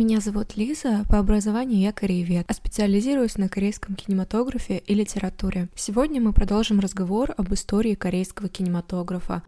Меня зовут Лиза, по образованию я кореевед, а специализируюсь на корейском кинематографе и литературе. Сегодня мы продолжим разговор об истории корейского кинематографа.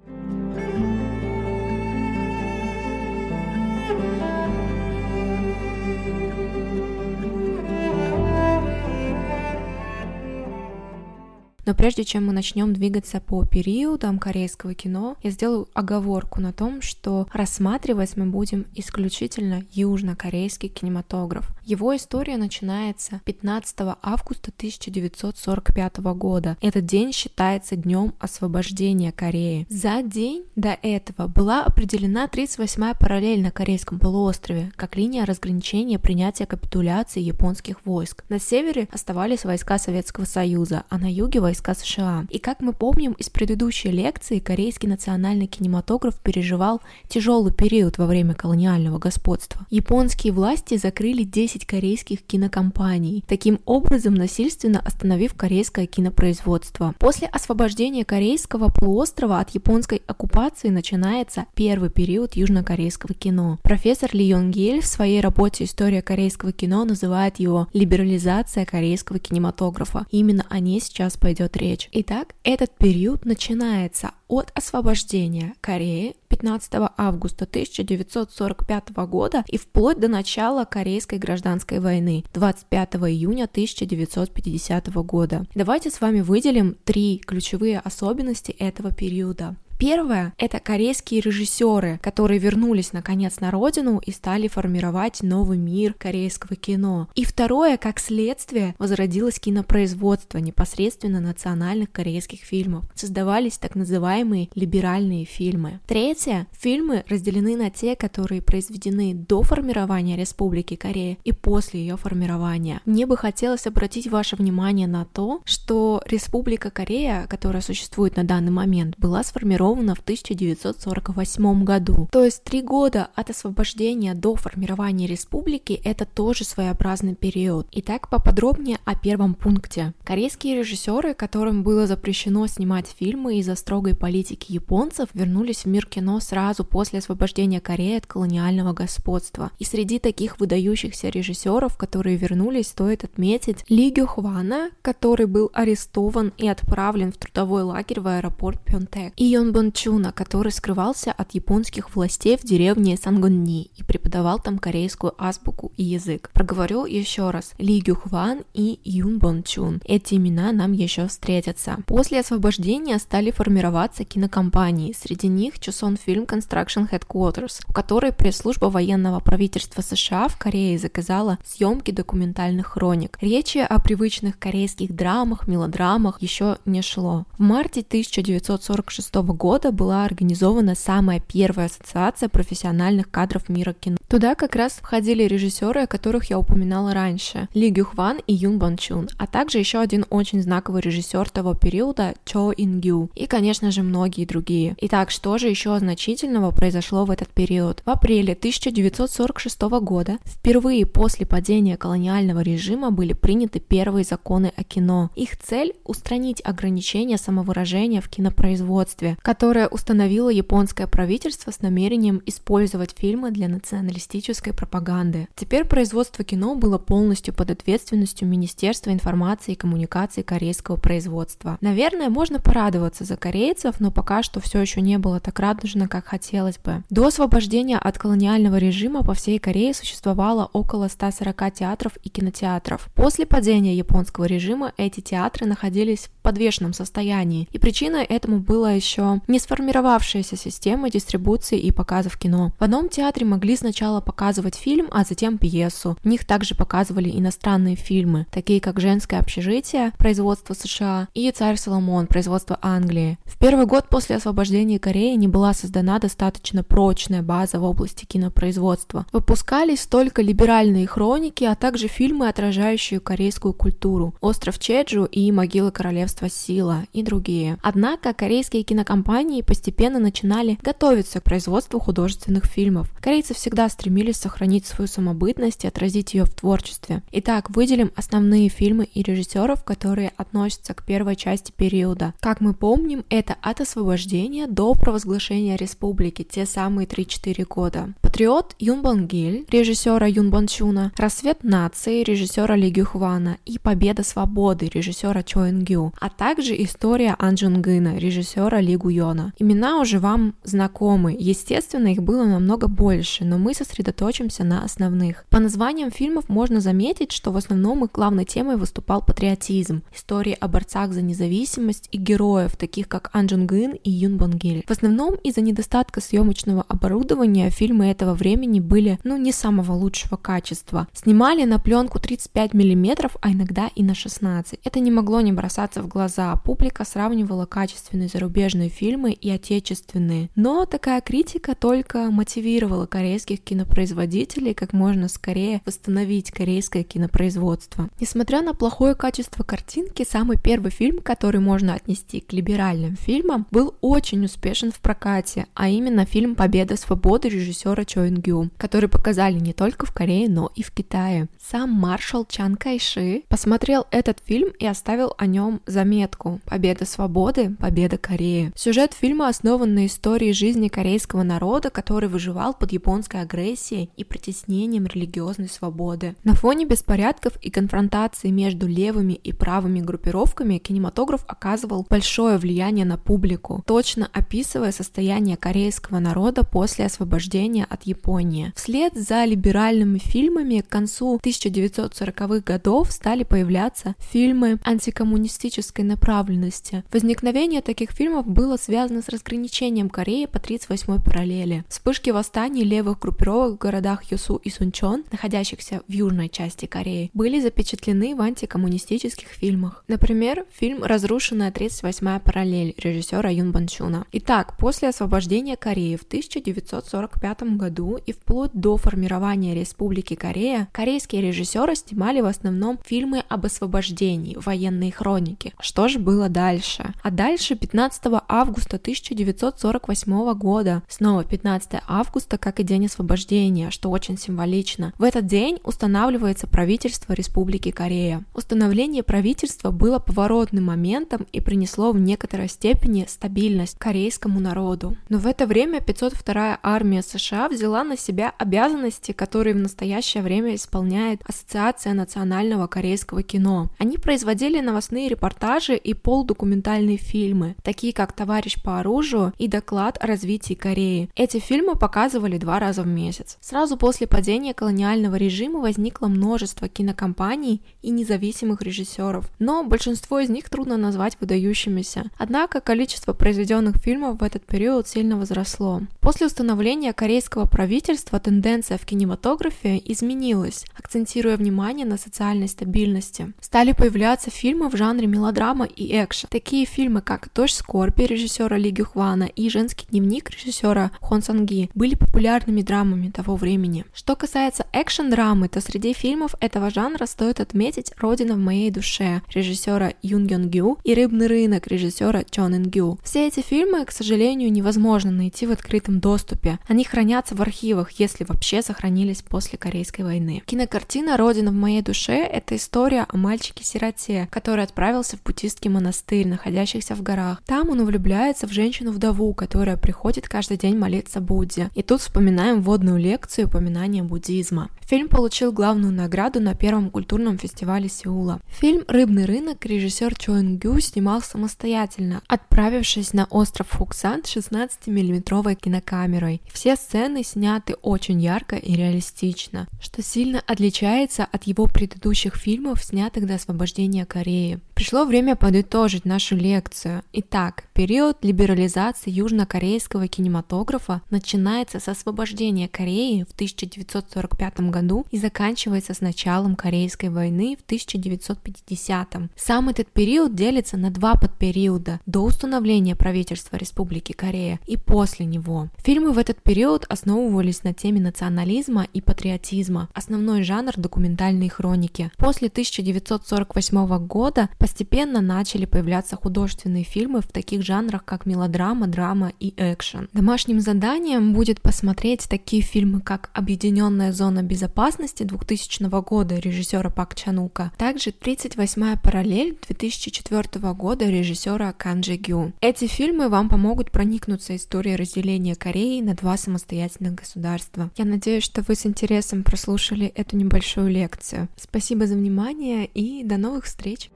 Но прежде чем мы начнем двигаться по периодам корейского кино, я сделаю оговорку на том, что рассматривать мы будем исключительно южнокорейский кинематограф. Его история начинается 15 августа 1945 года. Этот день считается днем освобождения Кореи. За день до этого была определена 38-я параллель на Корейском полуострове, как линия разграничения принятия капитуляции японских войск. На севере оставались войска Советского Союза, а на юге войска США. И как мы помним из предыдущей лекции, корейский национальный кинематограф переживал тяжелый период во время колониального господства. Японские власти закрыли 10 корейских кинокомпаний, таким образом насильственно остановив корейское кинопроизводство. После освобождения корейского полуострова от японской оккупации начинается первый период южнокорейского кино. Профессор Ли Йонг Гель в своей работе «История корейского кино» называет его «либерализация корейского кинематографа». Именно о ней сейчас пойдет идет речь. Итак, этот период начинается от освобождения Кореи 15 августа 1945 года и вплоть до начала Корейской гражданской войны 25 июня 1950 года. Давайте с вами выделим три ключевые особенности этого периода. Первое — это корейские режиссеры, которые вернулись наконец на родину и стали формировать новый мир корейского кино. И второе, как следствие, возродилось кинопроизводство непосредственно национальных корейских фильмов. Создавались так называемые либеральные фильмы. Третье — фильмы разделены на те, которые произведены до формирования Республики Корея и после ее формирования. Мне бы хотелось обратить ваше внимание на то, что Республика Корея, которая существует на данный момент, была сформирована сформирована в 1948 году. То есть три года от освобождения до формирования республики — это тоже своеобразный период. Итак, поподробнее о первом пункте. Корейские режиссеры, которым было запрещено снимать фильмы из-за строгой политики японцев, вернулись в мир кино сразу после освобождения Кореи от колониального господства. И среди таких выдающихся режиссеров, которые вернулись, стоит отметить Ли Гю Хвана, который был арестован и отправлен в трудовой лагерь в аэропорт Пьонтек, и Йон Бон Дон Чуна, который скрывался от японских властей в деревне Сангонни и преподавал там корейскую азбуку и язык. Проговорю еще раз. Ли Гюхван и Юн Бон Чун. Эти имена нам еще встретятся. После освобождения стали формироваться кинокомпании. Среди них Чусон Film Construction Headquarters, у которой пресс-служба военного правительства США в Корее заказала съемки документальных хроник. Речи о привычных корейских драмах, мелодрамах еще не шло. В марте 1946 года года была организована самая первая ассоциация профессиональных кадров мира кино. Туда как раз входили режиссеры, о которых я упоминала раньше, Ли Гюхван и Юн Бон Чун, а также еще один очень знаковый режиссер того периода Чо Ин Гю и, конечно же, многие другие. Итак, что же еще значительного произошло в этот период? В апреле 1946 года впервые после падения колониального режима были приняты первые законы о кино. Их цель – устранить ограничения самовыражения в кинопроизводстве, которое установило японское правительство с намерением использовать фильмы для националистической пропаганды. Теперь производство кино было полностью под ответственностью Министерства информации и коммуникаций корейского производства. Наверное, можно порадоваться за корейцев, но пока что все еще не было так радужно, как хотелось бы. До освобождения от колониального режима по всей Корее существовало около 140 театров и кинотеатров. После падения японского режима эти театры находились в подвешенном состоянии, и причиной этому была еще не сформировавшаяся система дистрибуции и показов кино. В одном театре могли сначала показывать фильм, а затем пьесу. В них также показывали иностранные фильмы, такие как «Женское общежитие» производство США и «Царь Соломон» производство Англии. В первый год после освобождения Кореи не была создана достаточно прочная база в области кинопроизводства. Выпускались только либеральные хроники, а также фильмы, отражающие корейскую культуру. «Остров Чеджу» и «Могила королевства Сила» и другие. Однако корейские кинокомпании кинокомпании постепенно начинали готовиться к производству художественных фильмов. Корейцы всегда стремились сохранить свою самобытность и отразить ее в творчестве. Итак, выделим основные фильмы и режиссеров, которые относятся к первой части периода. Как мы помним, это от освобождения до провозглашения республики, те самые 3-4 года. Патриот Юн Бон Гиль, режиссера Юн Бон Чуна, Рассвет нации, режиссера Ли Гюхвана и Победа свободы, режиссера Чо Эн Гю, а также История Ан Джун Гына, режиссера Ли Гуйона. Имена уже вам знакомы, естественно, их было намного больше, но мы сосредоточимся на основных. По названиям фильмов можно заметить, что в основном их главной темой выступал патриотизм, истории о борцах за независимость и героев, таких как Ан Джун Гын и Юн Бон Гиль. В основном из-за недостатка съемочного оборудования фильмы этого времени были, ну, не самого лучшего качества. Снимали на пленку 35 мм, а иногда и на 16. Это не могло не бросаться в глаза. Публика сравнивала качественные зарубежные фильмы и отечественные. Но такая критика только мотивировала корейских кинопроизводителей как можно скорее восстановить корейское кинопроизводство. Несмотря на плохое качество картинки, самый первый фильм, который можно отнести к либеральным фильмам, был очень успешен в прокате, а именно фильм «Победа свободы» режиссера Чо Ин Гю, который показали не только в Корее, но и в Китае. Сам маршал Чан Кайши посмотрел этот фильм и оставил о нем заметку «Победа свободы, победа Кореи». Сюжет фильма основан на истории жизни корейского народа, который выживал под японской агрессией и притеснением религиозной свободы. На фоне беспорядков и конфронтации между левыми и правыми группировками кинематограф оказывал большое влияние на публику, точно описывая состояние корейского народа после освобождения от Японии. Вслед за либеральными фильмами к концу 1940-х годов стали появляться фильмы антикоммунистической направленности. Возникновение таких фильмов было связано с разграничением Кореи по 38-й параллели. Вспышки восстаний левых группировок в городах Юсу и Сунчон, находящихся в южной части Кореи, были запечатлены в антикоммунистических фильмах. Например, фильм «Разрушенная 38-я параллель» режиссера Юн Банчуна. Итак, после освобождения Кореи в 1945 году и вплоть до формирования Республики Корея, корейские режиссеры снимали в основном фильмы об освобождении, военные хроники. Что же было дальше? А дальше 15 августа 1948 года, снова 15 августа, как и день освобождения, что очень символично. В этот день устанавливается правительство Республики Корея. Установление правительства было поворотным моментом и принесло в некоторой степени стабильность корейскому народу. Но в это время 502-я армия США взяла на себя обязанности, которые в настоящее время исполняет Ассоциация национального корейского кино. Они производили новостные репортажи и полудокументальные фильмы, такие как «Товарищ по оружию» и «Доклад о развитии Кореи». Эти фильмы показывали два раза в месяц. Сразу после падения колониального режима возникло множество кинокомпаний и независимых режиссеров, но большинство из них трудно назвать выдающимися. Однако количество произведенных фильмов в этот период сильно возросло. После установления корейского правительства тенденция в кинематографе изменилась, акцентируя внимание на социальной стабильности. Стали появляться фильмы в жанре мелодрама и экшен. Такие фильмы, как «Дождь скорби» режиссера Ли Гюхвана и «Женский дневник» режиссера Хон Санги были популярными драмами того времени. Что касается экшен-драмы, то среди фильмов этого жанра стоит отметить «Родина в моей душе» режиссера Юн Гён Гю и «Рыбный рынок» режиссера Чон Ин Гю. Все эти фильмы, к сожалению, невозможно найти в открытом доступе. Они хранятся в архивах, если вообще сохранились после Корейской войны. Кинокартина «Родина в моей душе» — это история о мальчике-сироте, который отправился в буддийский монастырь, находящийся в горах. Там он влюбляется в женщину-вдову, которая приходит каждый день молиться Будде. И тут вспоминаем водную лекцию упоминания буддизма. Фильм получил главную награду на первом культурном фестивале Сеула. Фильм «Рыбный рынок» режиссер Чо Ин Гю снимал самостоятельно, отправившись на остров Фуксан с 16-миллиметровой кинокамерой. Все сцены сняты очень ярко и реалистично, что сильно отличается от его предыдущих фильмов, снятых до освобождения Кореи. Пришло время подытожить нашу лекцию. Итак, период либерализации южнокорейского кинематографа начинается с освобождения Кореи в 1945 году и заканчивается с началом Корейской войны в 1950. Сам этот период делится на два подпериода – до установления правительства Республики Корея и после него. Фильмы в этот период основывались на теме национализма и патриотизма. Основной жанр – документальные хроники. После 1948 года по постепенно начали появляться художественные фильмы в таких жанрах, как мелодрама, драма и экшен. Домашним заданием будет посмотреть такие фильмы, как «Объединенная зона безопасности» 2000 года режиссера Пак Чанука, также «38-я параллель» 2004 года режиссера Кан Джи Гю. Эти фильмы вам помогут проникнуться историей разделения Кореи на два самостоятельных государства. Я надеюсь, что вы с интересом прослушали эту небольшую лекцию. Спасибо за внимание и до новых встреч!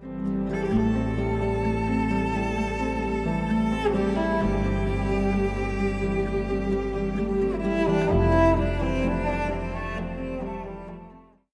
Thank you